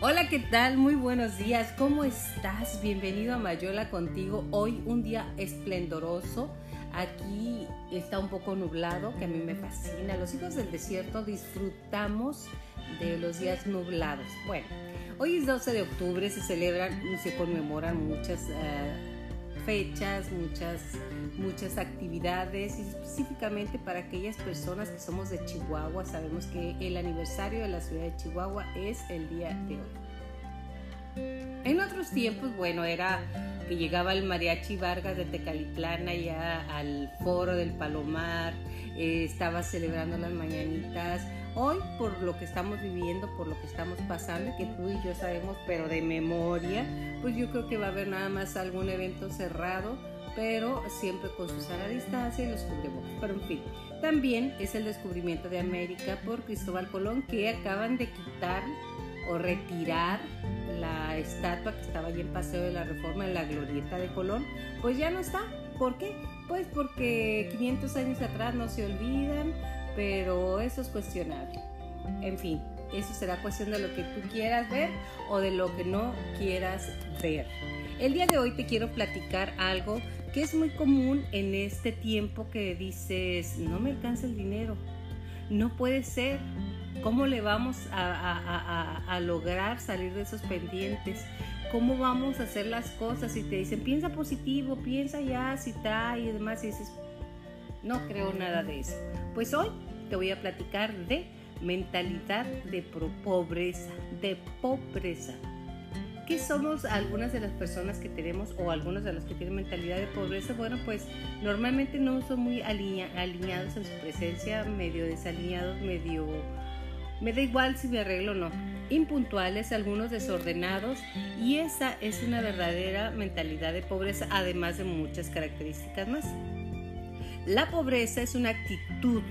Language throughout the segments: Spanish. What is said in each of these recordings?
Hola, ¿qué tal? Muy buenos días. ¿Cómo estás? Bienvenido a Mayola contigo. Hoy un día esplendoroso. Aquí está un poco nublado, que a mí me fascina. Los hijos del desierto disfrutamos de los días nublados. Bueno, hoy es 12 de octubre, se celebran se conmemoran muchas uh, fechas, muchas, muchas actividades y específicamente para aquellas personas que somos de Chihuahua, sabemos que el aniversario de la ciudad de Chihuahua es el día de hoy. En otros tiempos, bueno, era que llegaba el mariachi Vargas de Tecalitlán allá al foro del Palomar, eh, estaba celebrando las mañanitas. Hoy, por lo que estamos viviendo, por lo que estamos pasando, que tú y yo sabemos, pero de memoria, pues yo creo que va a haber nada más algún evento cerrado, pero siempre con su sana distancia y los cubrebocas. Pero en fin, también es el descubrimiento de América por Cristóbal Colón, que acaban de quitar o retirar la estatua que estaba allí en Paseo de la Reforma, en la glorieta de Colón, pues ya no está. ¿Por qué? Pues porque 500 años atrás no se olvidan, pero eso es cuestionable. En fin, eso será cuestión de lo que tú quieras ver o de lo que no quieras ver. El día de hoy te quiero platicar algo que es muy común en este tiempo que dices, no me alcanza el dinero, no puede ser, ¿cómo le vamos a, lograr salir de esos pendientes? ¿Cómo vamos a hacer las cosas? Y te dicen, piensa positivo, piensa ya, si está y demás, y dices, no creo nada de eso. Pues hoy te voy a platicar de mentalidad de pobreza, de pobreza. ¿Qué somos algunas de las personas que tenemos o algunos de los que tienen mentalidad de pobreza? Bueno, pues normalmente no son muy alineados en su presencia, medio desalineados, medio... Me da igual si me arreglo o no. Impuntuales, algunos desordenados y esa es una verdadera mentalidad de pobreza, además de muchas características más. La pobreza es una actitud,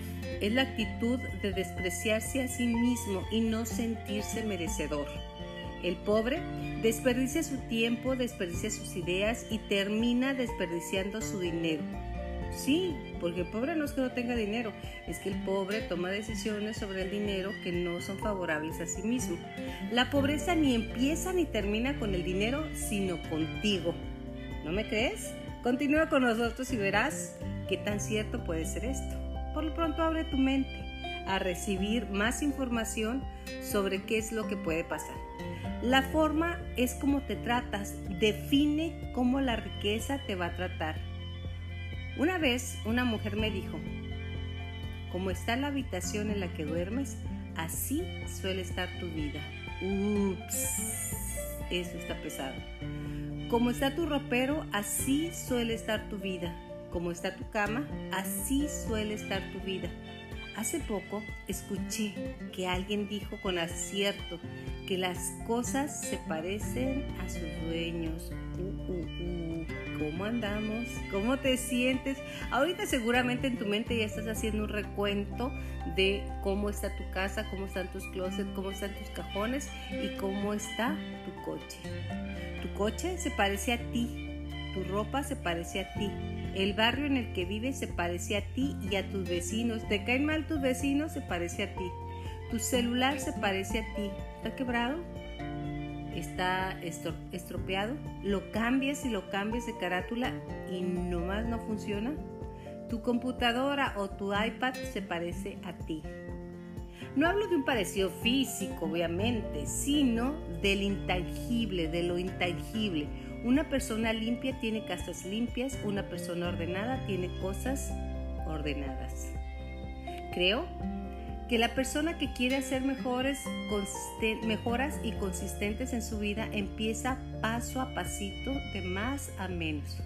es la actitud de despreciarse a sí mismo y no sentirse merecedor. El pobre desperdicia su tiempo, desperdicia sus ideas y termina desperdiciando su dinero. Sí, porque el pobre no es que no tenga dinero, es que el pobre toma decisiones sobre el dinero que no son favorables a sí mismo. La pobreza ni empieza ni termina con el dinero, sino contigo. ¿No me crees? Continúa con nosotros y verás qué tan cierto puede ser esto. Por lo pronto abre tu mente a recibir más información sobre qué es lo que puede pasar. La forma es como te tratas, define cómo la riqueza te va a tratar. Una vez una mujer me dijo, como está la habitación en la que duermes, así suele estar tu vida. Ups, eso está pesado. Como está tu ropero, así suele estar tu vida. Como está tu cama, así suele estar tu vida. Hace poco escuché que alguien dijo con acierto que las cosas se parecen a sus dueños. Uh, uh, uh. ¿Cómo andamos? ¿Cómo te sientes? Ahorita seguramente en tu mente ya estás haciendo un recuento de cómo está tu casa, cómo están tus closets, cómo están tus cajones y cómo está tu coche. Tu coche se parece a ti, tu ropa se parece a ti, el barrio en el que vives se parece a ti y a tus vecinos. ¿Te caen mal tus vecinos? Se parece a ti. Tu celular se parece a ti. ¿Está quebrado? ¿Está estropeado? ¿Lo cambias y lo cambias de carátula y nomás no funciona? Tu computadora o tu iPad se parece a ti. No hablo de un parecido físico, obviamente, sino del intangible, de lo intangible. Una persona limpia tiene casas limpias, una persona ordenada tiene cosas ordenadas. Creo que la persona que quiere hacer mejores, mejoras y consistentes en su vida empieza paso a pasito de más a menos,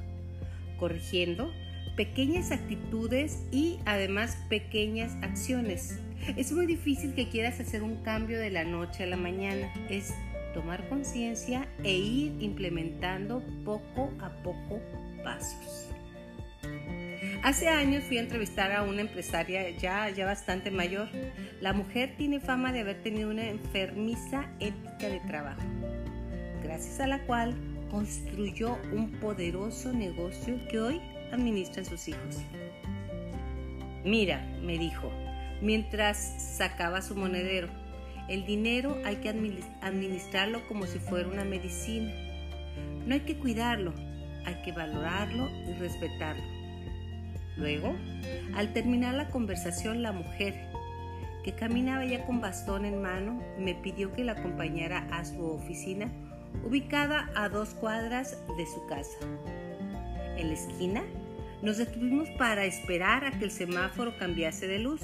corrigiendo pequeñas actitudes y además pequeñas acciones. Es muy difícil que quieras hacer un cambio de la noche a la mañana. Es tomar conciencia e ir implementando poco a poco pasos. Hace años fui a entrevistar a una empresaria ya, ya bastante mayor. La mujer tiene fama de haber tenido una enfermiza ética de trabajo, gracias a la cual construyó un poderoso negocio que hoy administran sus hijos. Mira, me dijo, mientras sacaba su monedero, El dinero hay que administrarlo como si fuera una medicina. No hay que cuidarlo, hay que valorarlo y respetarlo. Luego, al terminar la conversación, la mujer, que caminaba ya con bastón en mano, me pidió que la acompañara a su oficina, ubicada a dos cuadras de su casa. En la esquina, nos detuvimos para esperar a que el semáforo cambiase de luz.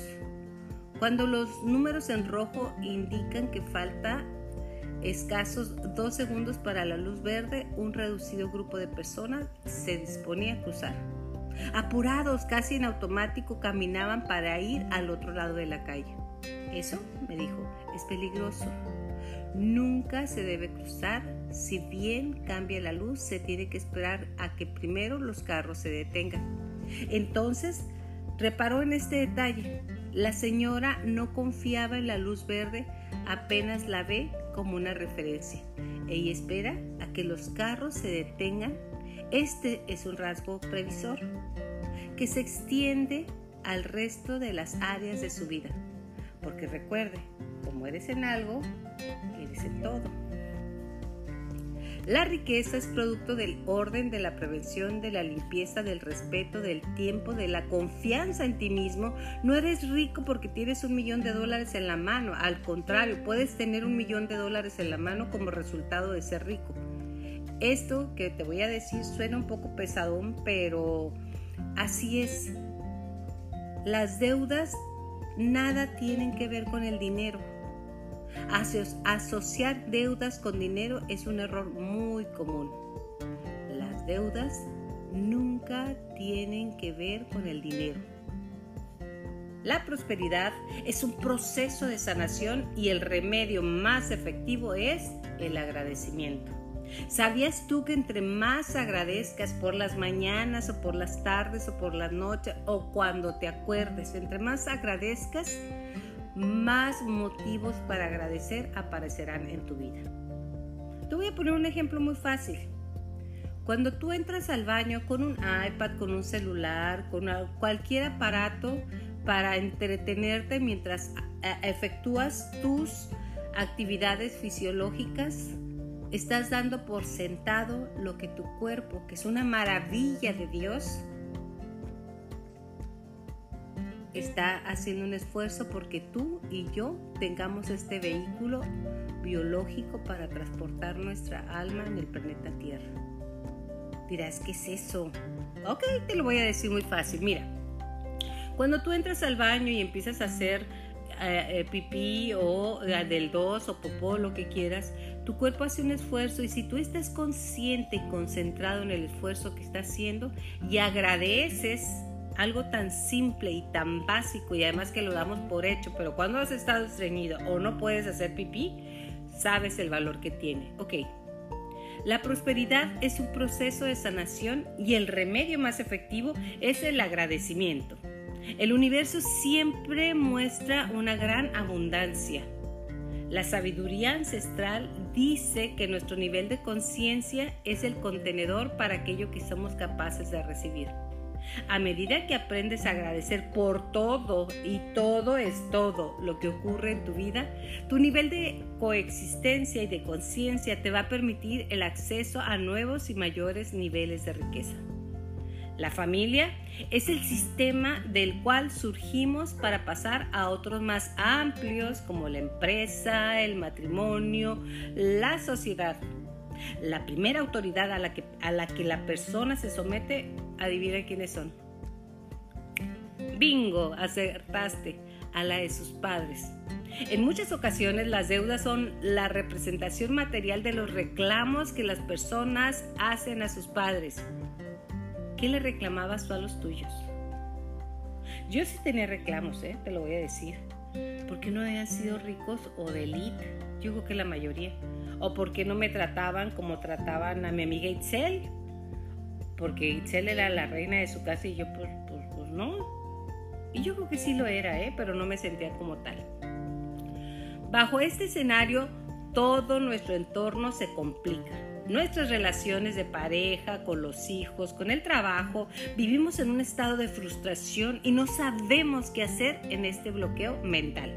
Cuando los números en rojo indican que falta escasos dos segundos para la luz verde, un reducido grupo de personas se disponía a cruzar. Apurados, casi en automático, caminaban para ir al otro lado de la calle. Eso, me dijo, es peligroso. Nunca se debe cruzar. Si bien cambia la luz, se tiene que esperar a que primero los carros se detengan. Entonces, reparó en este detalle. La señora no confiaba en la luz verde, apenas la ve como una referencia. Ella espera a que los carros se detengan. Este es un rasgo previsor que se extiende al resto de las áreas de su vida. Porque recuerde, como eres en algo, eres en todo. La riqueza es producto del orden, de la prevención, de la limpieza, del respeto, del tiempo, de la confianza en ti mismo. No eres rico porque tienes un millón de dólares en la mano. Al contrario, puedes tener un millón de dólares en la mano como resultado de ser rico. Esto que te voy a decir suena un poco pesadón, pero así es. Las deudas nada tienen que ver con el dinero Asociar deudas con dinero es un error muy común. Las deudas nunca tienen que ver con el dinero. La prosperidad es un proceso de sanación y el remedio más efectivo es el agradecimiento. ¿Sabías tú que entre más agradezcas por las mañanas o por las tardes o por las noches o cuando te acuerdes, entre más agradezcas, más motivos para agradecer aparecerán en tu vida. Te voy a poner un ejemplo muy fácil. Cuando tú entras al baño con un iPad, con un celular, con cualquier aparato para entretenerte mientras efectúas tus actividades fisiológicas, estás dando por sentado lo que tu cuerpo, que es una maravilla de Dios, está haciendo un esfuerzo porque tú y yo tengamos este vehículo biológico para transportar nuestra alma en el planeta Tierra. Dirás, ¿qué es eso? Ok, te lo voy a decir muy fácil. Mira, cuando tú entras al baño y empiezas a hacer eh, eh, pipí o eh, del dos o popó, lo que quieras, tu cuerpo hace un esfuerzo y si tú estás consciente y concentrado en el esfuerzo que está haciendo y agradeces algo tan simple y tan básico y además que lo damos por hecho, pero cuando has estado estreñido o no puedes hacer pipí, sabes el valor que tiene. Ok, la prosperidad es un proceso de sanación y el remedio más efectivo es el agradecimiento. El universo siempre muestra una gran abundancia. La sabiduría ancestral dice que nuestro nivel de conciencia es el contenedor para aquello que somos capaces de recibir. A medida que aprendes a agradecer por todo y todo es todo lo que ocurre en tu vida, tu nivel de coexistencia y de conciencia te va a permitir el acceso a nuevos y mayores niveles de riqueza. La familia es el sistema del cual surgimos para pasar a otros más amplios como la empresa, el matrimonio, la sociedad. La primera autoridad a la que, a la, que la persona se somete Adivina quiénes son. Bingo, acertaste a la de sus padres. En muchas ocasiones las deudas son la representación material de los reclamos que las personas hacen a sus padres. ¿Qué le reclamabas tú a los tuyos? Yo sí tenía reclamos, ¿eh? te lo voy a decir. ¿Por no habían sido ricos o de elite? Yo creo que la mayoría. ¿O por qué no me trataban como trataban a mi amiga Itzel? porque Itzel era la reina de su casa y yo pues, pues, pues, no. Y yo creo que sí lo era, ¿eh? pero no me sentía como tal. Bajo este escenario, todo nuestro entorno se complica. Nuestras relaciones de pareja, con los hijos, con el trabajo, vivimos en un estado de frustración y no sabemos qué hacer en este bloqueo mental.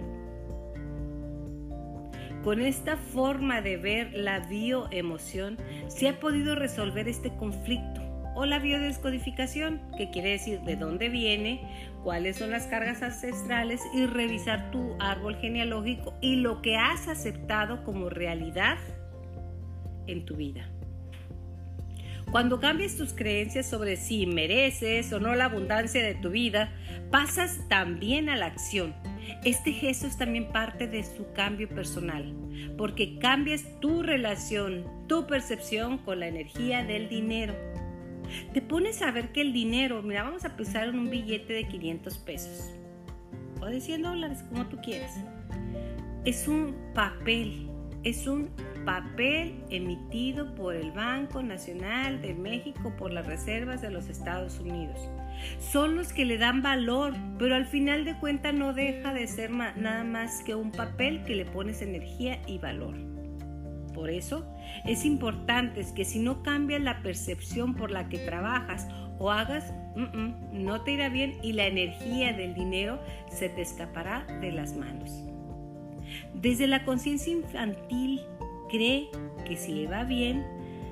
Con esta forma de ver la bioemoción se ha podido resolver este conflicto o la biodescodificación, que quiere decir de dónde viene, cuáles son las cargas ancestrales y revisar tu árbol genealógico y lo que has aceptado como realidad en tu vida. Cuando cambias tus creencias sobre si mereces o no la abundancia de tu vida, pasas también a la acción. Este gesto es también parte de su cambio personal, porque cambias tu relación, tu percepción con la energía del dinero. Te pones a ver que el dinero, mira, vamos a pensar en un billete de 500 pesos o de 100 dólares, como tú quieras. Es un papel, es un papel emitido por el Banco Nacional de México por las reservas de los Estados Unidos. Son los que le dan valor, pero al final de cuentas no deja de ser nada más que un papel que le pones energía y valor. Por eso es importante que si no cambias la percepción por la que trabajas o hagas, no te irá bien y la energía del dinero se te escapará de las manos. Desde la conciencia infantil cree que si le va bien,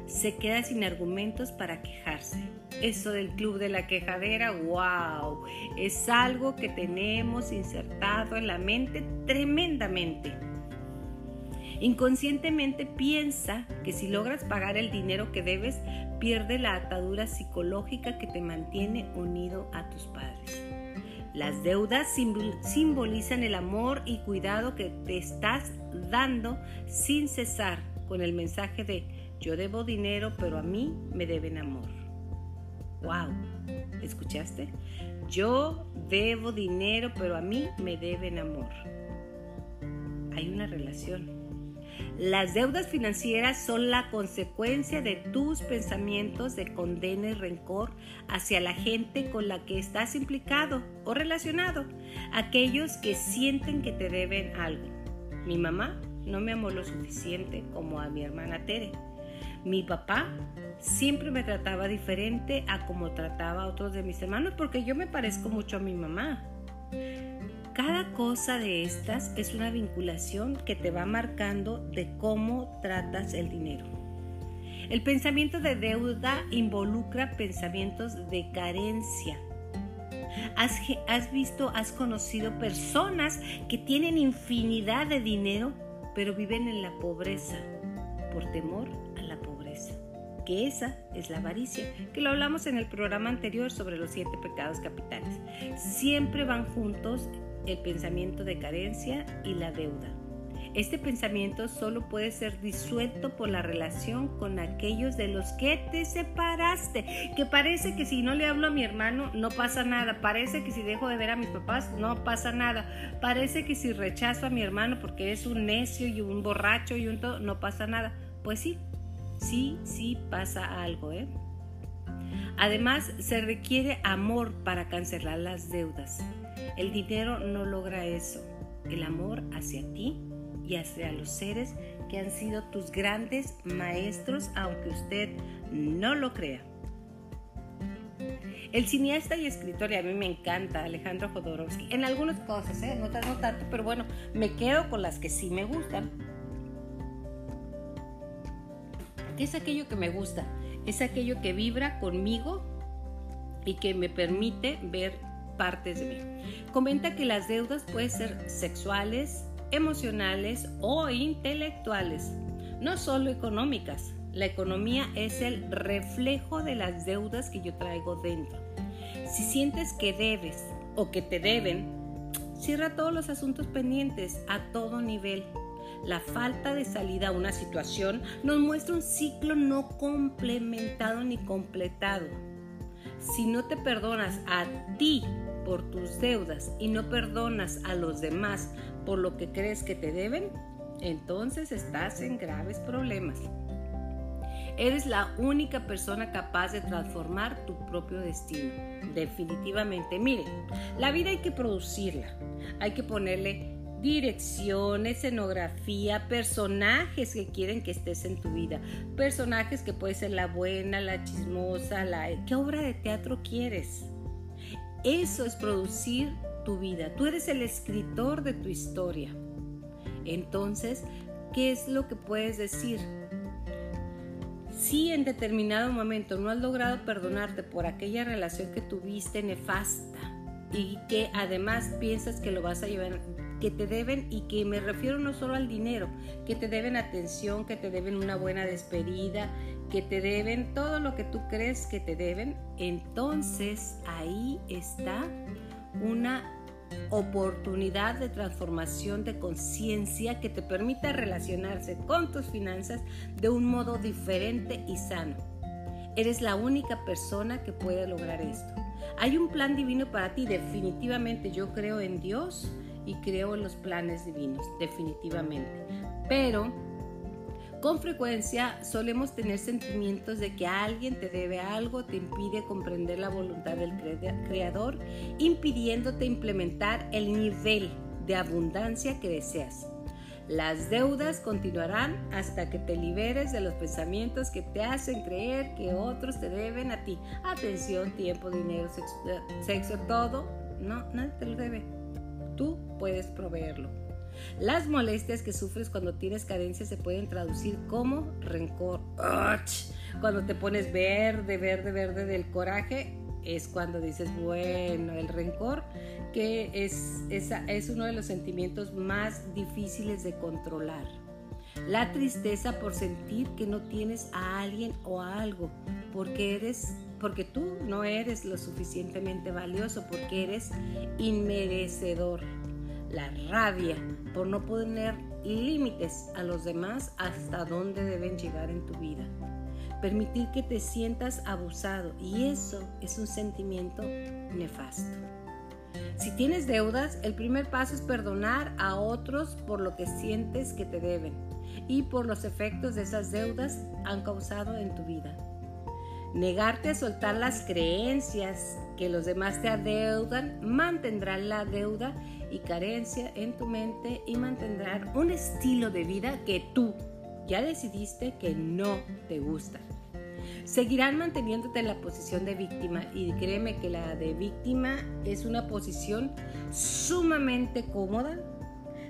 se queda sin argumentos para quejarse. Eso del club de la quejadera, wow, es algo que tenemos insertado en la mente tremendamente. Inconscientemente piensa que si logras pagar el dinero que debes, pierde la atadura psicológica que te mantiene unido a tus padres. Las deudas simbolizan el amor y cuidado que te estás dando sin cesar con el mensaje de yo debo dinero, pero a mí me deben amor. ¡Wow! ¿Escuchaste? Yo debo dinero, pero a mí me deben amor. Hay una relación. Las deudas financieras son la consecuencia de tus pensamientos de condena y rencor hacia la gente con la que estás implicado o relacionado, aquellos que sienten que te deben algo. Mi mamá no me amó lo suficiente como a mi hermana Tere. Mi papá siempre me trataba diferente a como trataba a otros de mis hermanos porque yo me parezco mucho a mi mamá. Cada cosa de estas es una vinculación que te va marcando de cómo tratas el dinero. El pensamiento de deuda involucra pensamientos de carencia. Has, visto, has conocido personas que tienen infinidad de dinero, pero viven en la pobreza por temor a la pobreza. Que esa es la avaricia, que lo hablamos en el programa anterior sobre los siete pecados capitales. Siempre van juntos el pensamiento de carencia y la deuda. Este pensamiento solo puede ser disuelto por la relación con aquellos de los que te separaste. Que parece que si no le hablo a mi hermano no pasa nada. Parece que si dejo de ver a mis papás no pasa nada. Parece que si rechazo a mi hermano porque es un necio y un borracho y un todo, no pasa nada. Pues sí, sí, sí pasa algo, ¿eh? Además, se requiere amor para cancelar las deudas. El dinero no logra eso. El amor hacia ti y hacia los seres que han sido tus grandes maestros, aunque usted no lo crea. El cineasta y escritor, y a mí me encanta, Alejandro Jodorowsky, en algunas cosas, ¿eh? no, no tanto, pero bueno, me quedo con las que sí me gustan. ¿Qué es aquello que me gusta? Es aquello que vibra conmigo y que me permite ver partes de mí. Comenta que las deudas pueden ser sexuales, emocionales o intelectuales, no solo económicas. La economía es el reflejo de las deudas que yo traigo dentro. Si sientes que debes o que te deben, cierra todos los asuntos pendientes a todo nivel. La falta de salida a una situación nos muestra un ciclo no complementado ni completado. Si no te perdonas a ti por tus deudas y no perdonas a los demás por lo que crees que te deben, entonces estás en graves problemas. Eres la única persona capaz de transformar tu propio destino. Definitivamente. Mire, la vida hay que producirla. Hay que ponerle dirección, escenografía, personajes que quieren que estés en tu vida. Personajes que puede ser la buena, la chismosa, la... ¿Qué obra de teatro quieres? Eso es producir tu vida. Tú eres el escritor de tu historia. Entonces, ¿qué es lo que puedes decir? Si en determinado momento no has logrado perdonarte por aquella relación que tuviste nefasta y que además piensas que lo vas a llevar, que te deben, y que me refiero no solo al dinero, que te deben atención, que te deben una buena despedida, que te deben todo lo que tú crees que te deben, entonces ahí está una oportunidad de transformación de conciencia que te permita relacionarse con tus finanzas de un modo diferente y sano. Eres la única persona que puede lograr esto. Hay un plan divino para ti, definitivamente yo creo en Dios y creo en los planes divinos, definitivamente. Pero con frecuencia solemos tener sentimientos de que alguien te debe algo, te impide comprender la voluntad del Creador, impidiéndote implementar el nivel de abundancia que deseas. Las deudas continuarán hasta que te liberes de los pensamientos que te hacen creer que otros te deben a ti. Atención, tiempo, dinero, sexo, sexo todo. No, nadie te lo debe. Tú puedes proveerlo. Las molestias que sufres cuando tienes carencia se pueden traducir como rencor. Cuando te pones verde, verde, verde del coraje, es cuando dices, bueno, el rencor, que es, es uno de los sentimientos más difíciles de controlar. La tristeza por sentir que no tienes a alguien o a algo, porque eres porque tú no eres lo suficientemente valioso, porque eres inmerecedor la rabia por no poner límites a los demás hasta dónde deben llegar en tu vida. Permitir que te sientas abusado y eso es un sentimiento nefasto. Si tienes deudas, el primer paso es perdonar a otros por lo que sientes que te deben y por los efectos de esas deudas han causado en tu vida. Negarte a soltar las creencias que los demás te adeudan mantendrán la deuda y carencia en tu mente y mantendrán un estilo de vida que tú ya decidiste que no te gusta. Seguirán manteniéndote en la posición de víctima y créeme que la de víctima es una posición sumamente cómoda,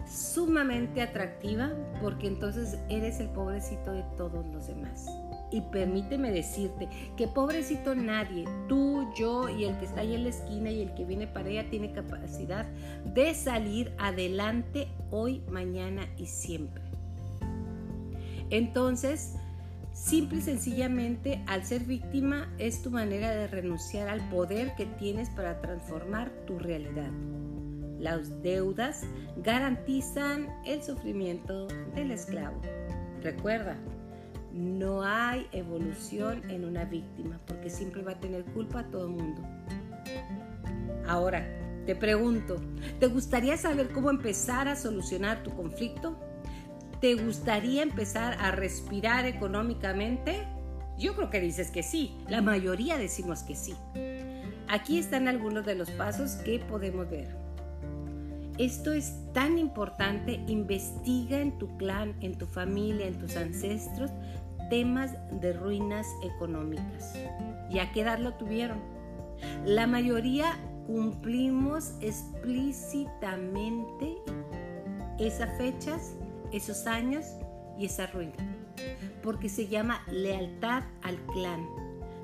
sumamente atractiva, porque entonces eres el pobrecito de todos los demás. Y permíteme decirte que pobrecito nadie, tú, yo y el que está ahí en la esquina y el que viene para ella tiene capacidad de salir adelante hoy, mañana y siempre. Entonces, simple y sencillamente, al ser víctima es tu manera de renunciar al poder que tienes para transformar tu realidad. Las deudas garantizan el sufrimiento del esclavo. Recuerda, no hay evolución en una víctima porque siempre va a tener culpa a todo el mundo. Ahora, te pregunto, ¿te gustaría saber cómo empezar a solucionar tu conflicto? ¿Te gustaría empezar a respirar económicamente? Yo creo que dices que sí, la mayoría decimos que sí. Aquí están algunos de los pasos que podemos ver. Esto es tan importante, investiga en tu clan, en tu familia, en tus ancestros, temas de ruinas económicas. ¿Y a qué edad lo tuvieron? La mayoría cumplimos explícitamente esas fechas, esos años y esa ruina, porque se llama lealtad al clan.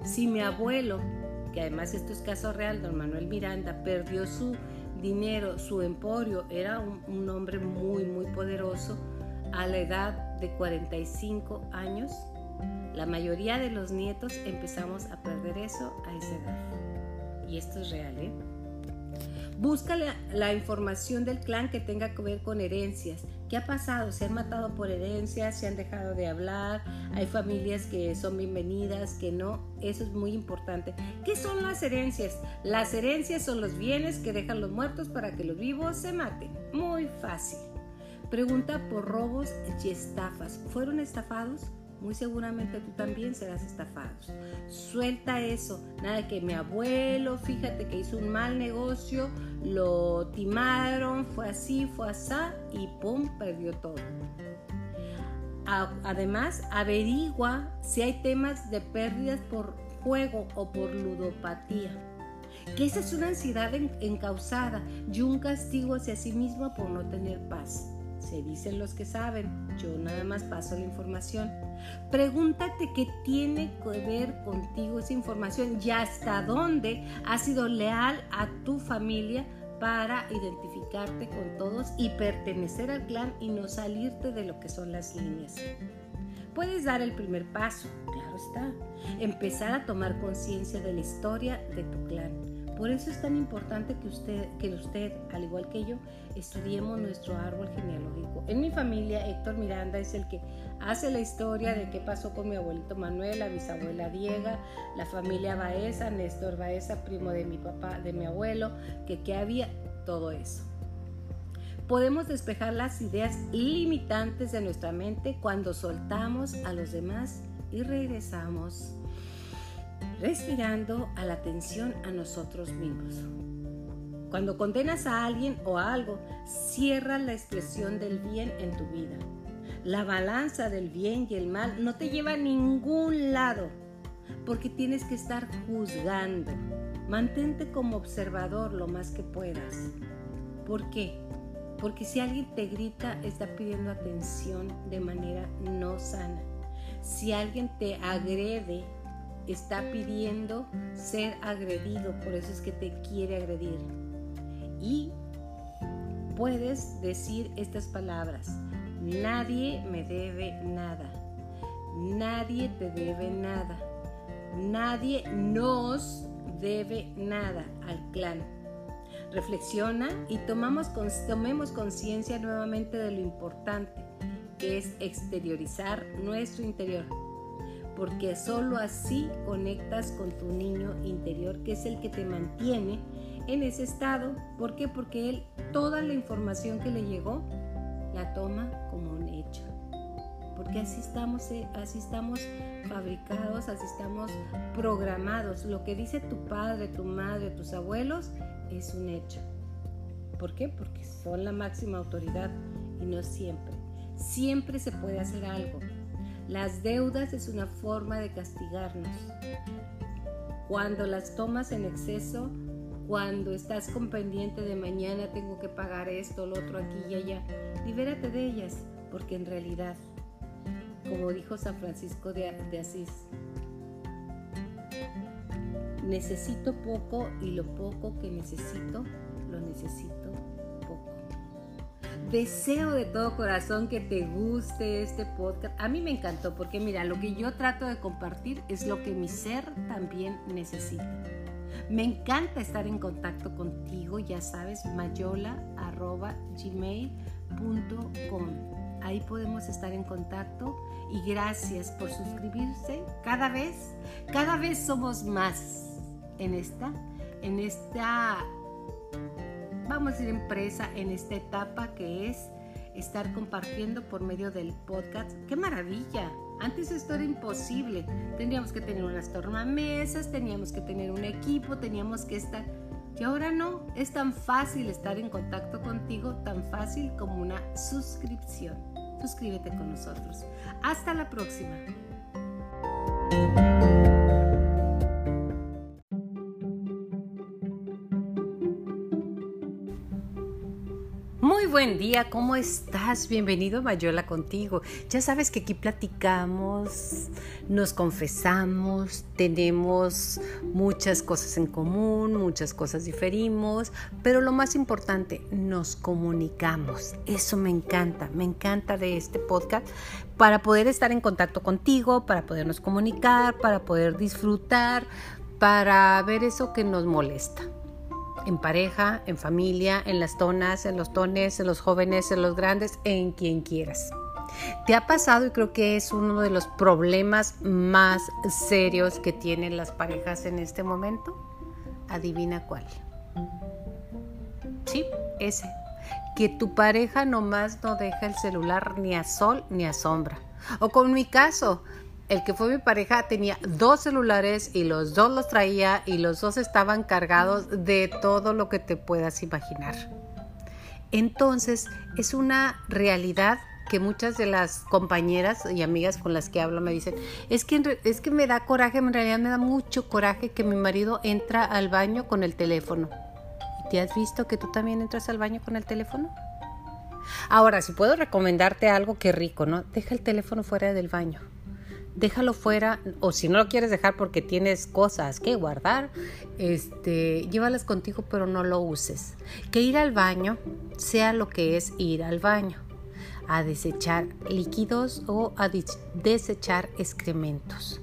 Si mi abuelo, que además esto es caso real, don Manuel Miranda, perdió su dinero, su emporio, era un, un hombre muy, muy poderoso, a la edad de 45 años, la mayoría de los nietos empezamos a perder eso a esa edad. Y esto es real, ¿eh? Busca la, información del clan que tenga que ver con herencias. ¿Qué ha pasado? ¿Se han matado por herencias? ¿Se han dejado de hablar? ¿Hay familias que son bienvenidas, que no? Eso es muy importante. ¿Qué son las herencias? Las herencias son los bienes que dejan los muertos para que los vivos se maten. Muy fácil. Pregunta por robos y estafas. ¿Fueron estafados? Muy seguramente tú también serás estafado. Suelta eso, nada que mi abuelo, fíjate que hizo un mal negocio, lo timaron, fue así, fue así y pum, perdió todo. Además, averigua si hay temas de pérdidas por juego o por ludopatía. Que esa es una ansiedad encausada y un castigo hacia sí mismo por no tener paz. Se dicen los que saben, yo nada más paso la información. Pregúntate qué tiene que ver contigo esa información y hasta dónde has sido leal a tu familia para identificarte con todos y pertenecer al clan y no salirte de lo que son las líneas. Puedes dar el primer paso, claro está, empezar a tomar conciencia de la historia de tu clan por eso es tan importante que usted, que usted, al igual que yo, estudiemos nuestro árbol genealógico. En mi familia, Héctor Miranda es el que hace la historia de qué pasó con mi abuelito Manuel, la bisabuela Diega, la familia Baeza, Néstor Baeza, primo de mi papá, de mi abuelo, que qué había, todo eso. Podemos despejar las ideas limitantes de nuestra mente cuando soltamos a los demás y regresamos respirando a la atención a nosotros mismos. Cuando condenas a alguien o a algo, cierra la expresión del bien en tu vida. La balanza del bien y el mal no te lleva a ningún lado, porque tienes que estar juzgando. Mantente como observador lo más que puedas. ¿Por qué? Porque si alguien te grita, está pidiendo atención de manera no sana. Si alguien te agrede, está pidiendo ser agredido, por eso es que te quiere agredir. Y puedes decir estas palabras, nadie me debe nada, nadie te debe nada, nadie nos debe nada al clan. Reflexiona y tomamos, tomemos conciencia nuevamente de lo importante que es exteriorizar nuestro interior porque solo así conectas con tu niño interior, que es el que te mantiene en ese estado. ¿Por qué? Porque él toda la información que le llegó la toma como un hecho. Porque así estamos, eh, así estamos fabricados, así estamos programados. Lo que dice tu padre, tu madre, tus abuelos es un hecho. ¿Por qué? Porque son la máxima autoridad y no siempre. Siempre se puede hacer algo, las deudas es una forma de castigarnos. Cuando las tomas en exceso, cuando estás con pendiente de mañana tengo que pagar esto, lo otro, aquí y allá, libérate de ellas, porque en realidad, como dijo San Francisco de, de Asís, necesito poco y lo poco que necesito, lo necesito Deseo de todo corazón que te guste este podcast. A mí me encantó porque mira, lo que yo trato de compartir es lo que mi ser también necesita. Me encanta estar en contacto contigo, ya sabes, mayola.gmail.com. Ahí podemos estar en contacto y gracias por suscribirse. Cada vez, cada vez somos más en esta, en esta vamos a ir empresa en esta etapa que es estar compartiendo por medio del podcast. ¡Qué maravilla! Antes esto era imposible. Teníamos que tener unas tornamesas, teníamos que tener un equipo, teníamos que estar... Y ahora no, es tan fácil estar en contacto contigo, tan fácil como una suscripción. Suscríbete con nosotros. Hasta la próxima. Buen día, ¿cómo estás? Bienvenido a Mayola contigo. Ya sabes que aquí platicamos, nos confesamos, tenemos muchas cosas en común, muchas cosas diferimos, pero lo más importante, nos comunicamos. Eso me encanta, me encanta de este podcast para poder estar en contacto contigo, para podernos comunicar, para poder disfrutar, para ver eso que nos molesta en pareja, en familia, en las tonas, en los tones, en los jóvenes, en los grandes, en quien quieras. ¿Te ha pasado y creo que es uno de los problemas más serios que tienen las parejas en este momento? Adivina cuál. Sí, ese. Que tu pareja nomás no deja el celular ni a sol ni a sombra. O con mi caso, el que fue mi pareja tenía dos celulares y los dos los traía y los dos estaban cargados de todo lo que te puedas imaginar. Entonces es una realidad que muchas de las compañeras y amigas con las que hablo me dicen, es que, es que me da coraje, en realidad me da mucho coraje que mi marido entra al baño con el teléfono. ¿Y te has visto que tú también entras al baño con el teléfono? Ahora, si puedo recomendarte algo, qué rico, ¿no? Deja el teléfono fuera del baño. Déjalo fuera, o si no lo quieres dejar porque tienes cosas que guardar, este, llévalas contigo, pero no lo uses. Que ir al baño sea lo que es ir al baño, a desechar líquidos o a desechar excrementos.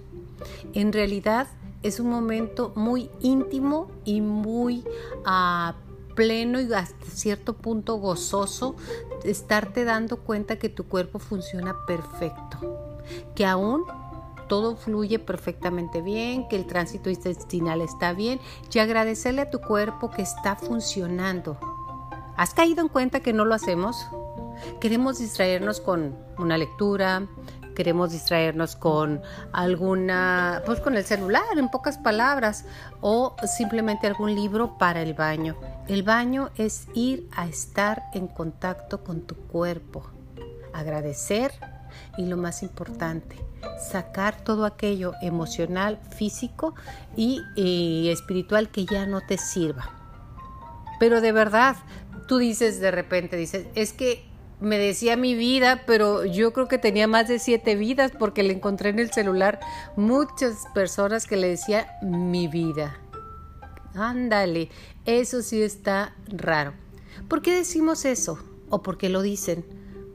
En realidad es un momento muy íntimo y muy uh, pleno y hasta cierto punto gozoso estarte dando cuenta que tu cuerpo funciona perfecto, que aún todo fluye perfectamente bien, que el tránsito intestinal está bien y agradecerle a tu cuerpo que está funcionando. ¿Has caído en cuenta que no lo hacemos? Queremos distraernos con una lectura, queremos distraernos con alguna, pues con el celular, en pocas palabras, o simplemente algún libro para el baño. El baño es ir a estar en contacto con tu cuerpo, agradecer y lo más importante, sacar todo aquello emocional, físico y, espiritual que ya no te sirva. Pero de verdad, tú dices de repente, dices, es que me decía mi vida, pero yo creo que tenía más de siete vidas porque le encontré en el celular muchas personas que le decía mi vida. Ándale, eso sí está raro. ¿Por qué decimos eso? ¿O por qué lo dicen?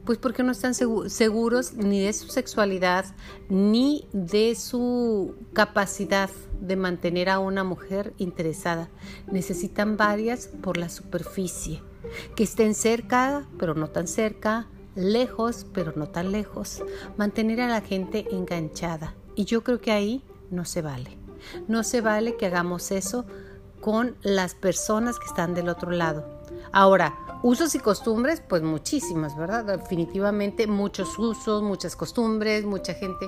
Pues porque no están seguros ni de su sexualidad ni de su capacidad de mantener a una mujer interesada. Necesitan varias por la superficie que estén cerca, pero no tan cerca, lejos, pero no tan lejos, mantener a la gente enganchada. Y yo creo que ahí no se vale. No se vale que hagamos eso con las personas que están del otro lado. Ahora, usos y costumbres, pues muchísimas, ¿verdad? Definitivamente muchos usos, muchas costumbres, mucha gente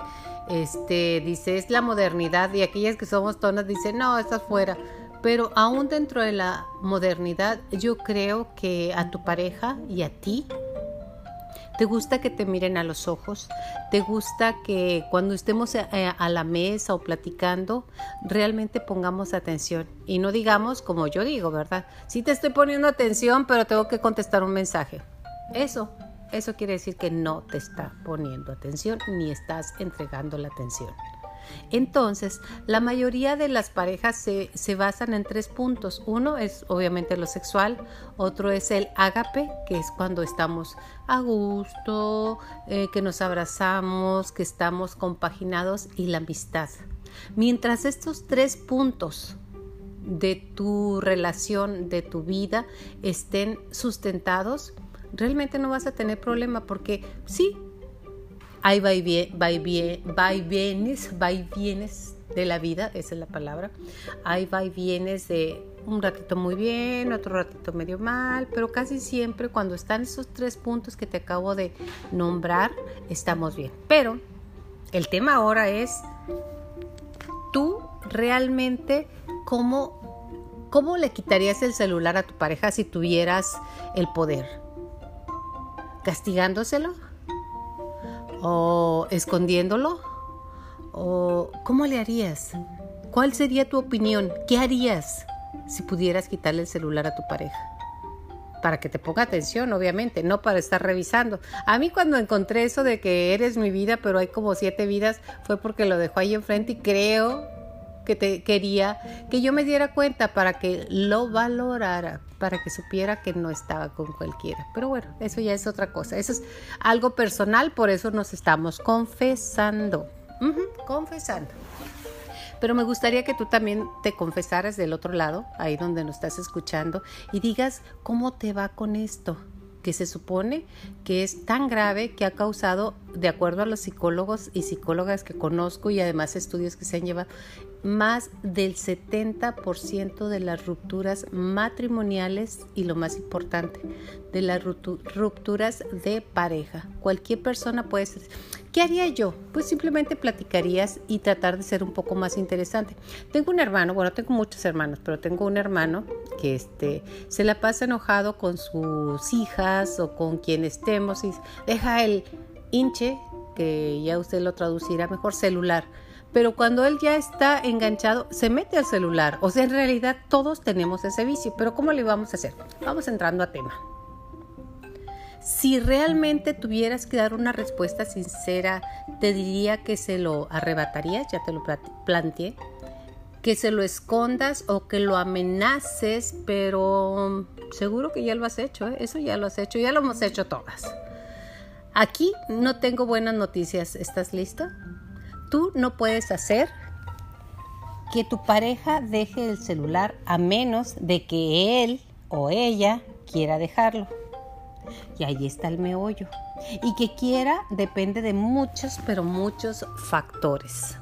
este, dice es la modernidad y aquellas que somos tonas dicen no, estás fuera. Pero aún dentro de la modernidad, yo creo que a tu pareja y a ti ¿Te gusta que te miren a los ojos? ¿Te gusta que cuando estemos eh, a la mesa o platicando, realmente pongamos atención? Y no digamos como yo digo, ¿verdad? Sí te estoy poniendo atención, pero tengo que contestar un mensaje. Eso, eso quiere decir que no te está poniendo atención ni estás entregando la atención. Entonces, la mayoría de las parejas se, basan en tres puntos. Uno es obviamente lo sexual, otro es el ágape, que es cuando estamos a gusto, eh, que nos abrazamos, que estamos compaginados, y la amistad. Mientras estos tres puntos de tu relación, de tu vida, estén sustentados, realmente no vas a tener problema porque sí, hay va y, vienes, va y vienes de la vida, esa es la palabra. Hay va y vienes de un ratito muy bien, otro ratito medio mal, pero casi siempre cuando están esos tres puntos que te acabo de nombrar, estamos bien. Pero el tema ahora es, tú realmente, ¿cómo, cómo le quitarías el celular a tu pareja si tuvieras el poder? ¿Castigándoselo? O escondiéndolo? ¿O cómo le harías? ¿Cuál sería tu opinión? ¿Qué harías si pudieras quitarle el celular a tu pareja? Para que te ponga atención, obviamente, no para estar revisando. A mí cuando encontré eso de que eres mi vida, pero hay como siete vidas, fue porque lo dejó ahí enfrente y creo que te quería que yo me diera cuenta para que lo valorara, para que supiera que no estaba con cualquiera. Pero bueno, eso ya es otra cosa. Eso es algo personal, por eso nos estamos confesando. confesando. Pero me gustaría que tú también te confesaras del otro lado, ahí donde nos estás escuchando, y digas cómo te va con esto que se supone que es tan grave que ha causado, de acuerdo a los psicólogos y psicólogas que conozco y además estudios que se han llevado, más del 70% de las rupturas matrimoniales y lo más importante, de las rupturas de pareja. Cualquier persona puede ser. ¿Qué haría yo? Pues simplemente platicarías y tratar de ser un poco más interesante. Tengo un hermano, bueno, tengo muchos hermanos, pero tengo un hermano que este, se la pasa enojado con sus hijas o con quien estemos y deja el hinche, que ya usted lo traducirá mejor, celular pero cuando él ya está enganchado, se mete al celular. O sea, en realidad todos tenemos ese vicio, pero ¿cómo le vamos a hacer? Vamos entrando a tema. Si realmente tuvieras que dar una respuesta sincera, te diría que se lo arrebatarías, ya te lo planteé, que se lo escondas o que lo amenaces, pero seguro que ya lo has hecho, ¿eh? eso ya lo has hecho, ya lo hemos hecho todas. Aquí no tengo buenas noticias, ¿estás lista? Tú no puedes hacer que tu pareja deje el celular a menos de que él o ella quiera dejarlo. Y ahí está el meollo. Y que quiera depende de muchos, pero muchos factores.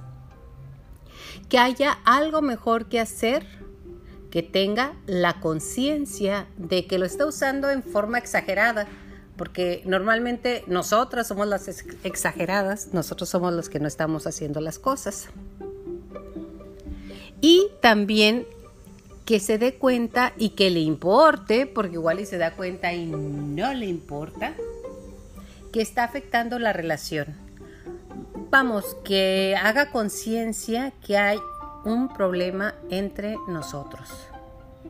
Que haya algo mejor que hacer, que tenga la conciencia de que lo está usando en forma exagerada, porque normalmente nosotras somos las exageradas, nosotros somos los que no estamos haciendo las cosas. Y también que se dé cuenta y que le importe, porque igual y se da cuenta y no le importa, que está afectando la relación. Vamos, que haga conciencia que hay un problema entre nosotros,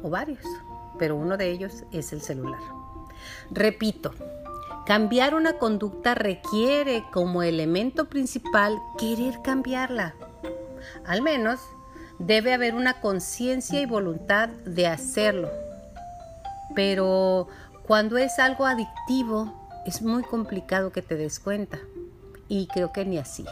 o varios, pero uno de ellos es el celular. Repito, cambiar una conducta requiere como elemento principal querer cambiarla. Al menos debe haber una conciencia y voluntad de hacerlo. Pero cuando es algo adictivo, es muy complicado que te des cuenta. Y creo que ni así.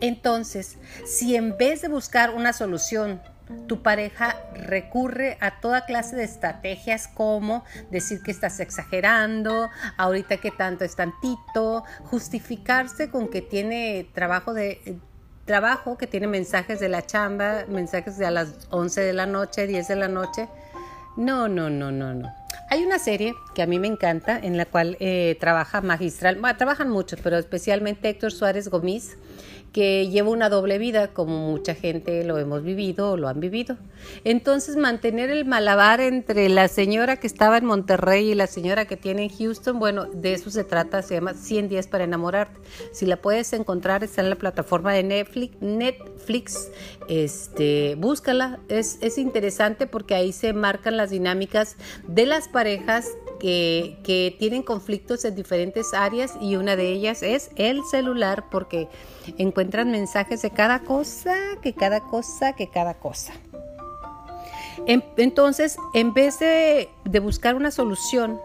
Entonces, si en vez de buscar una solución, tu pareja recurre a toda clase de estrategias como decir que estás exagerando, ahorita que tanto es tantito, justificarse con que tiene trabajo de trabajo que tiene mensajes de la chamba, mensajes de a las 11 de la noche, 10 de la noche. No, no, no, no, no. Hay una serie que a mí me encanta en la cual eh, trabaja magistral, bueno, trabajan muchos, pero especialmente Héctor Suárez Gómez que lleva una doble vida, como mucha gente lo hemos vivido o lo han vivido. Entonces, mantener el malabar entre la señora que estaba en Monterrey y la señora que tiene en Houston, bueno, de eso se trata, se llama 100 días para enamorarte. Si la puedes encontrar, está en la plataforma de Netflix, Netflix este, búscala, es, es interesante porque ahí se marcan las dinámicas de las parejas que, que, tienen conflictos en diferentes áreas y una de ellas es el celular porque encuentran mensajes de cada cosa, que cada cosa, que cada cosa. Entonces, en vez de, buscar una solución,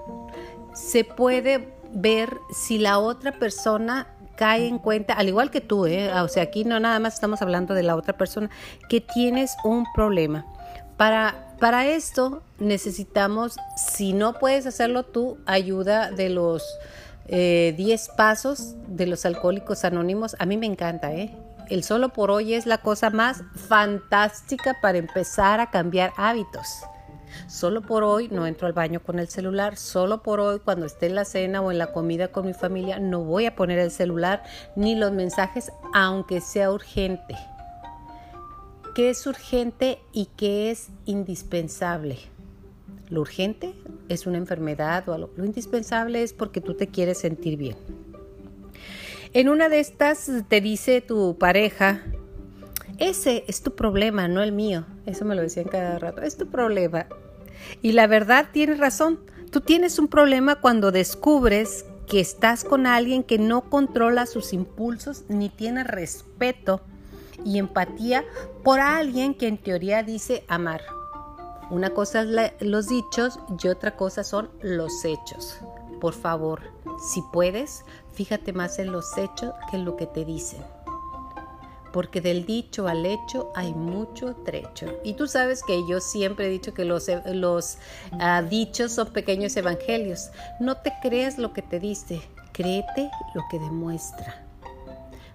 se puede ver si la otra persona cae en cuenta, al igual que tú, ¿eh? o sea, aquí no nada más estamos hablando de la otra persona, que tienes un problema. Para, para esto necesitamos, si no puedes hacerlo tú, ayuda de los 10 eh, pasos de los alcohólicos anónimos, a mí me encanta, ¿eh? El solo por hoy es la cosa más fantástica para empezar a cambiar hábitos. Solo por hoy no entro al baño con el celular. Solo por hoy cuando esté en la cena o en la comida con mi familia no voy a poner el celular ni los mensajes aunque sea urgente. ¿Qué es urgente y qué es indispensable? Lo urgente es una enfermedad o algo. Lo indispensable es porque tú te quieres sentir bien. En una de estas te dice tu pareja, ese es tu problema, no el mío. Eso me lo decían cada rato, es tu problema. Y la verdad tiene razón. Tú tienes un problema cuando descubres que estás con alguien que no controla sus impulsos ni tiene respeto y empatía por alguien que en teoría dice amar. Una cosa es los dichos y otra cosa son los hechos. Por favor, si puedes, fíjate más en los hechos que en lo que te dicen. Porque del dicho al hecho hay mucho trecho. Y tú sabes que yo siempre he dicho que los, los ah, dichos son pequeños evangelios. No te creas lo que te dice, créete lo que demuestra.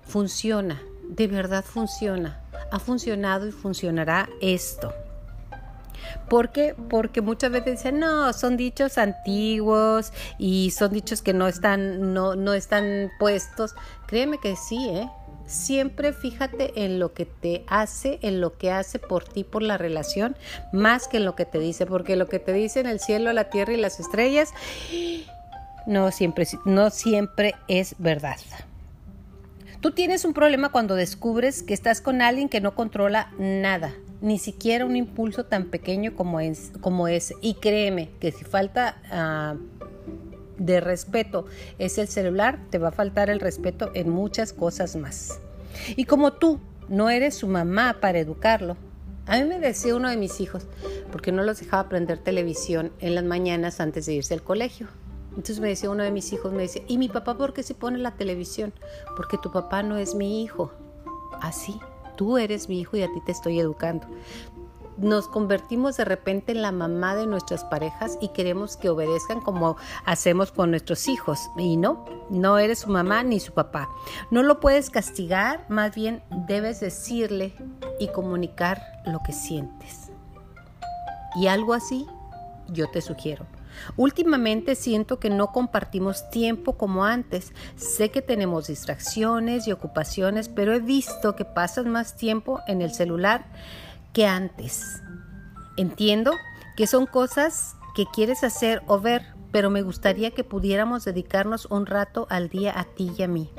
Funciona, de verdad funciona. Ha funcionado y funcionará esto. ¿Por qué? Porque muchas veces dicen, no, son dichos antiguos y son dichos que no están, no, no están puestos. Créeme que sí, ¿eh? Siempre fíjate en lo que te hace, en lo que hace por ti, por la relación, más que en lo que te dice, porque lo que te dice en el cielo, la tierra y las estrellas, no siempre, no siempre es verdad. Tú tienes un problema cuando descubres que estás con alguien que no controla nada, ni siquiera un impulso tan pequeño como es, como ese. Y créeme que si falta, uh, de respeto es el celular, te va a faltar el respeto en muchas cosas más. Y como tú no eres su mamá para educarlo, a mí me decía uno de mis hijos, porque no los dejaba prender televisión en las mañanas antes de irse al colegio. Entonces me decía uno de mis hijos, me decía, ¿y mi papá por qué se pone la televisión? Porque tu papá no es mi hijo. Así, tú eres mi hijo y a ti te estoy educando nos convertimos de repente en la mamá de nuestras parejas y queremos que obedezcan como hacemos con nuestros hijos. Y no, no eres su mamá ni su papá. No lo puedes castigar, más bien debes decirle y comunicar lo que sientes. Y algo así yo te sugiero. Últimamente siento que no compartimos tiempo como antes. Sé que tenemos distracciones y ocupaciones, pero he visto que pasas más tiempo en el celular que antes. Entiendo que son cosas que quieres hacer o ver, pero me gustaría que pudiéramos dedicarnos un rato al día a ti y a mí.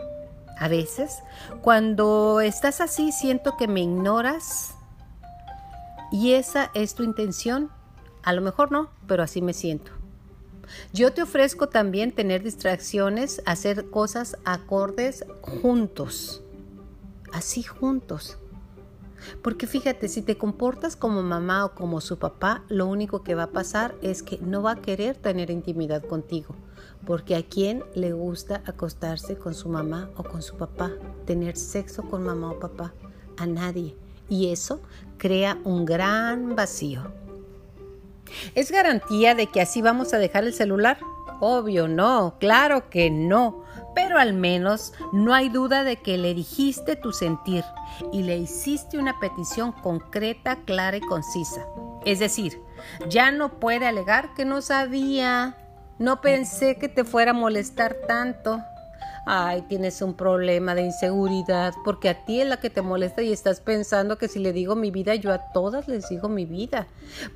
A veces, cuando estás así, siento que me ignoras y esa es tu intención. A lo mejor no, pero así me siento. Yo te ofrezco también tener distracciones, hacer cosas acordes juntos, así juntos. Porque fíjate, si te comportas como mamá o como su papá, lo único que va a pasar es que no va a querer tener intimidad contigo. Porque a quién le gusta acostarse con su mamá o con su papá, tener sexo con mamá o papá, a nadie. Y eso crea un gran vacío. ¿Es garantía de que así vamos a dejar el celular? Obvio, no, claro que no pero al menos no hay duda de que le dijiste tu sentir y le hiciste una petición concreta, clara y concisa. Es decir, ya no puede alegar que no sabía, no pensé que te fuera a molestar tanto. Ay, tienes un problema de inseguridad porque a ti es la que te molesta y estás pensando que si le digo mi vida, yo a todas les digo mi vida,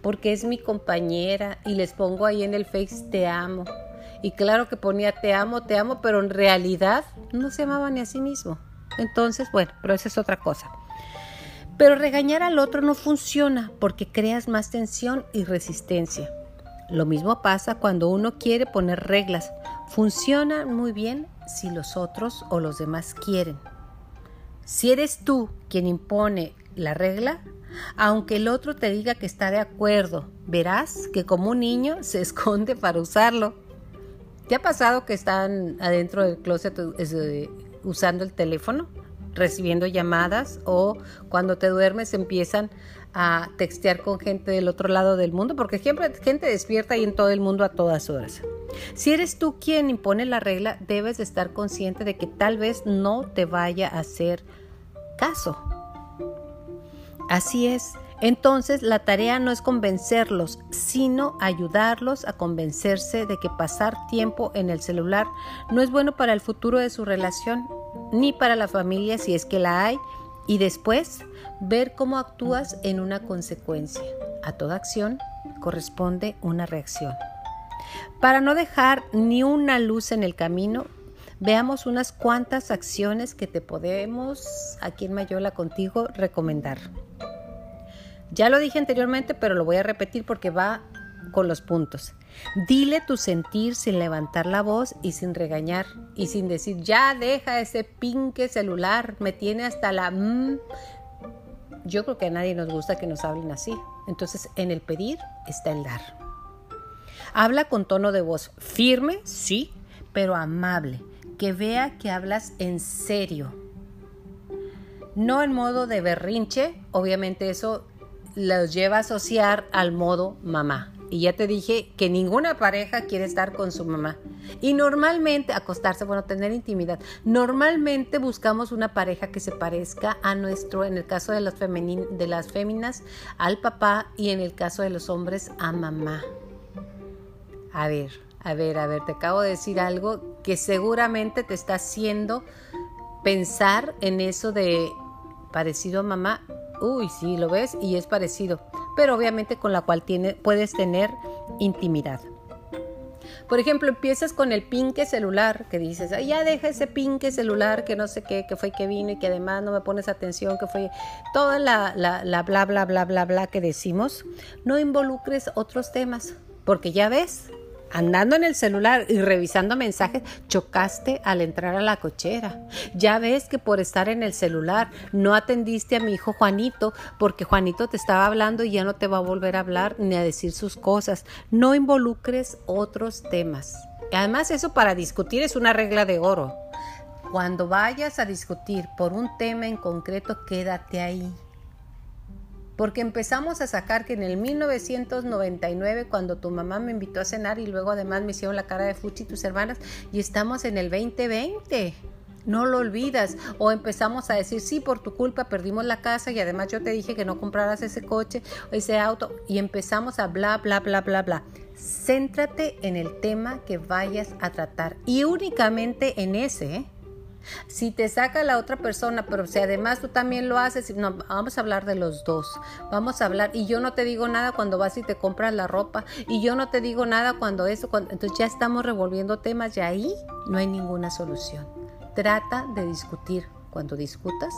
porque es mi compañera y les pongo ahí en el face te amo y claro que ponía te amo, te amo, pero en realidad no se amaba ni a sí mismo. Entonces, bueno, pero esa es otra cosa. Pero regañar al otro no funciona porque creas más tensión y resistencia. Lo mismo pasa cuando uno quiere poner reglas. Funciona muy bien si los otros o los demás quieren. Si eres tú quien impone la regla, aunque el otro te diga que está de acuerdo, verás que como un niño se esconde para usarlo. ¿Te ha pasado que están adentro del closet eh, usando el teléfono, recibiendo llamadas o cuando te duermes empiezan a textear con gente del otro lado del mundo? Porque siempre gente despierta y en todo el mundo a todas horas. Si eres tú quien impone la regla, debes estar consciente de que tal vez no te vaya a hacer caso. Así es, entonces, la tarea no es convencerlos, sino ayudarlos a convencerse de que pasar tiempo en el celular no es bueno para el futuro de su relación, ni para la familia si es que la hay, y después ver cómo actúas en una consecuencia. A toda acción corresponde una reacción. Para no dejar ni una luz en el camino, veamos unas cuantas acciones que te podemos, aquí en Mayola contigo, recomendar. Ya lo dije anteriormente, pero lo voy a repetir porque va con los puntos. Dile tu sentir sin levantar la voz y sin regañar y sin decir, ya deja ese pinque celular, me tiene hasta la... Mm". Yo creo que a nadie nos gusta que nos hablen así. Entonces, en el pedir está el dar. Habla con tono de voz firme, sí, pero amable, que vea que hablas en serio. No en modo de berrinche, obviamente eso los lleva a asociar al modo mamá. Y ya te dije que ninguna pareja quiere estar con su mamá. Y normalmente, acostarse, bueno, tener intimidad. Normalmente buscamos una pareja que se parezca a nuestro, en el caso de las, de las féminas, al papá y en el caso de los hombres, a mamá. A ver, a ver, a ver, te acabo de decir algo que seguramente te está haciendo pensar en eso de parecido a mamá uy, sí, lo ves y es parecido, pero obviamente con la cual tiene, puedes tener intimidad. Por ejemplo, empiezas con el pinque celular, que dices, ya deja ese pinque celular que no sé qué, que fue que vino y que además no me pones atención, que fue toda la, la, la bla, bla, bla, bla, bla que decimos. No involucres otros temas, porque ya ves, andando en el celular y revisando mensajes, chocaste al entrar a la cochera. Ya ves que por estar en el celular no atendiste a mi hijo Juanito porque Juanito te estaba hablando y ya no te va a volver a hablar ni a decir sus cosas. No involucres otros temas. Además, eso para discutir es una regla de oro. Cuando vayas a discutir por un tema en concreto, quédate ahí porque empezamos a sacar que en el 1999, cuando tu mamá me invitó a cenar y luego además me hicieron la cara de fuchi tus hermanas, y estamos en el 2020. No lo olvidas. O empezamos a decir, sí, por tu culpa perdimos la casa y además yo te dije que no compraras ese coche ese auto. Y empezamos a bla, bla, bla, bla, bla. Céntrate en el tema que vayas a tratar y únicamente en ese. ¿eh? Si te saca la otra persona, pero si además tú también lo haces, no, vamos a hablar de los dos. Vamos a hablar. Y yo no te digo nada cuando vas y te compras la ropa. Y yo no te digo nada cuando eso. entonces ya estamos revolviendo temas y ahí no hay ninguna solución. Trata de discutir cuando discutas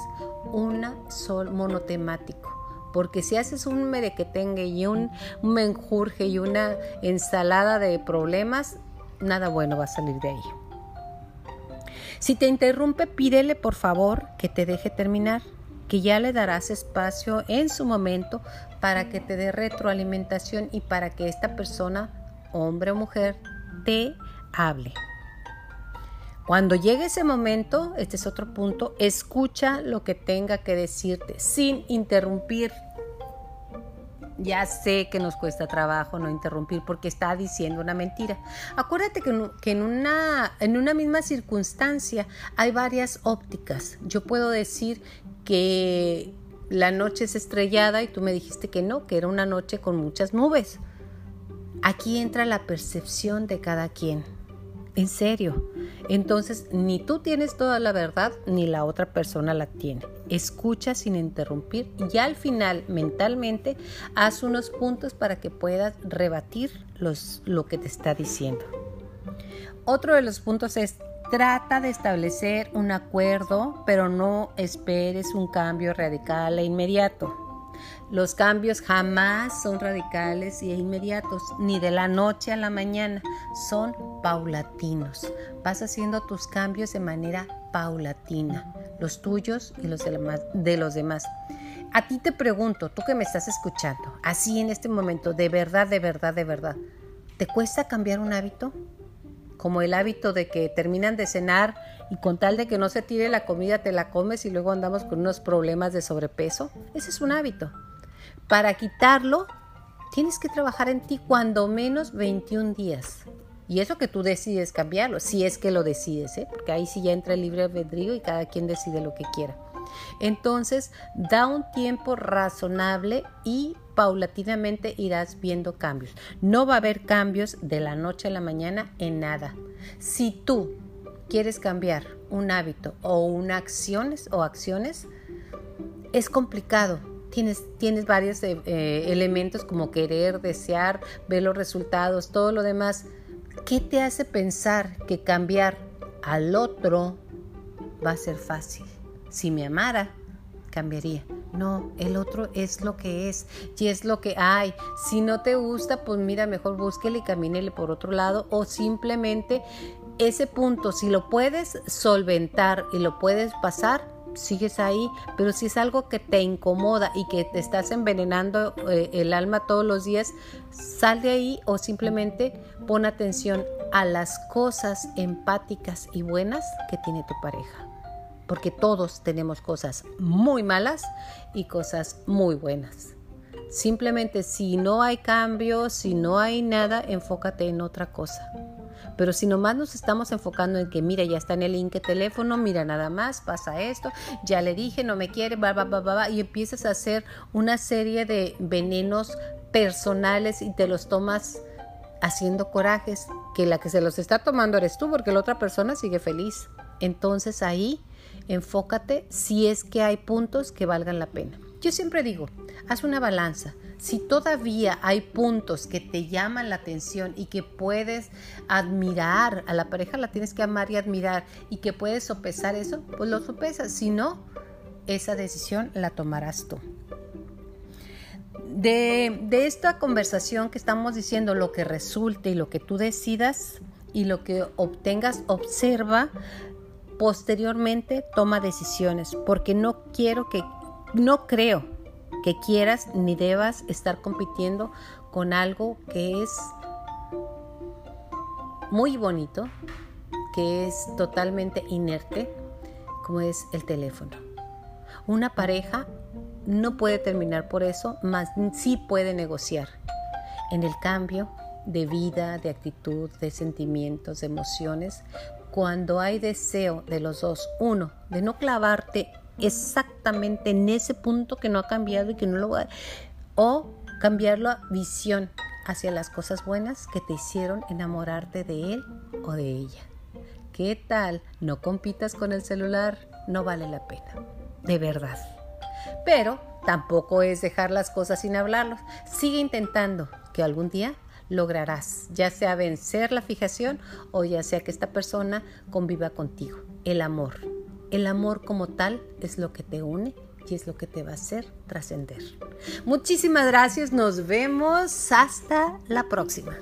una sol monotemático. Porque si haces un merequetengue y un menjurje y una ensalada de problemas, nada bueno va a salir de ahí. Si te interrumpe, pídele por favor que te deje terminar, que ya le darás espacio en su momento para que te dé retroalimentación y para que esta persona, hombre o mujer, te hable. Cuando llegue ese momento, este es otro punto, escucha lo que tenga que decirte sin interrumpir ya sé que nos cuesta trabajo no interrumpir porque está diciendo una mentira. Acuérdate que, en, una, en una misma circunstancia hay varias ópticas. Yo puedo decir que la noche es estrellada y tú me dijiste que no, que era una noche con muchas nubes. Aquí entra la percepción de cada quien. En serio. Entonces, ni tú tienes toda la verdad, ni la otra persona la tiene. Escucha sin interrumpir y al final, mentalmente, haz unos puntos para que puedas rebatir los, lo que te está diciendo. Otro de los puntos es trata de establecer un acuerdo, pero no esperes un cambio radical e inmediato. Los cambios jamás son radicales e inmediatos, ni de la noche a la mañana, son paulatinos. Vas haciendo tus cambios de manera paulatina, los tuyos y los de, los demás. A ti te pregunto, tú que me estás escuchando, así en este momento, de verdad, de verdad, de verdad, ¿te cuesta cambiar un hábito? Como el hábito de que terminan de cenar y con tal de que no se tire la comida te la comes y luego andamos con unos problemas de sobrepeso. Ese es un hábito. Para quitarlo, tienes que trabajar en ti cuando menos 21 días. Y eso que tú decides cambiarlo, si es que lo decides, ¿eh? porque ahí sí ya entra el libre albedrío y cada quien decide lo que quiera. Entonces, da un tiempo razonable y paulatinamente irás viendo cambios. No va a haber cambios de la noche a la mañana en nada. Si tú quieres cambiar un hábito o una acciones o acciones, es complicado tienes, tienes varios eh, eh, elementos como querer, desear, ver los resultados, todo lo demás. ¿Qué te hace pensar que cambiar al otro va a ser fácil? Si me amara, cambiaría. No, el otro es lo que es y es lo que hay. Si no te gusta, pues mira, mejor búsquele y camínele por otro lado o simplemente ese punto, si lo puedes solventar y lo puedes pasar, sigues ahí, pero si es algo que te incomoda y que te estás envenenando eh, el alma todos los días, sal de ahí o simplemente pon atención a las cosas empáticas y buenas que tiene tu pareja. Porque todos tenemos cosas muy malas y cosas muy buenas. Simplemente si no hay cambio, si no hay nada, enfócate en otra cosa. Pero si nomás nos estamos enfocando en que, mira, ya está en el link de teléfono, mira, nada más, pasa esto, ya le dije, no me quiere, va, va, va, va, y empiezas a hacer una serie de venenos personales y te los tomas haciendo corajes, que la que se los está tomando eres tú, porque la otra persona sigue feliz. Entonces ahí enfócate si es que hay puntos que valgan la pena. Yo siempre digo, haz una balanza. Si todavía hay puntos que te llaman la atención y que puedes admirar, a la pareja la tienes que amar y admirar y que puedes sopesar eso, pues lo sopesas. Si no, esa decisión la tomarás tú. de, de esta conversación que estamos diciendo, lo que resulte y lo que tú decidas y lo que obtengas, observa posteriormente toma decisiones, porque no quiero que, no creo que quieras ni debas estar compitiendo con algo que es muy bonito, que es totalmente inerte, como es el teléfono. Una pareja no puede terminar por eso, más sí puede negociar en el cambio de vida, de actitud, de sentimientos, de emociones, cuando hay deseo de los dos, uno, de no clavarte exactamente en ese punto que no ha cambiado y que no lo va a... o cambiar la visión hacia las cosas buenas que te hicieron enamorarte de él o de ella. ¿Qué tal? No compitas con el celular, no vale la pena, de verdad. Pero tampoco es dejar las cosas sin hablarlos. Sigue intentando que algún día lograrás, ya sea vencer la fijación o ya sea que esta persona conviva contigo. El amor. El amor como tal es lo que te une y es lo que te va a hacer trascender. Muchísimas gracias, nos vemos hasta la próxima.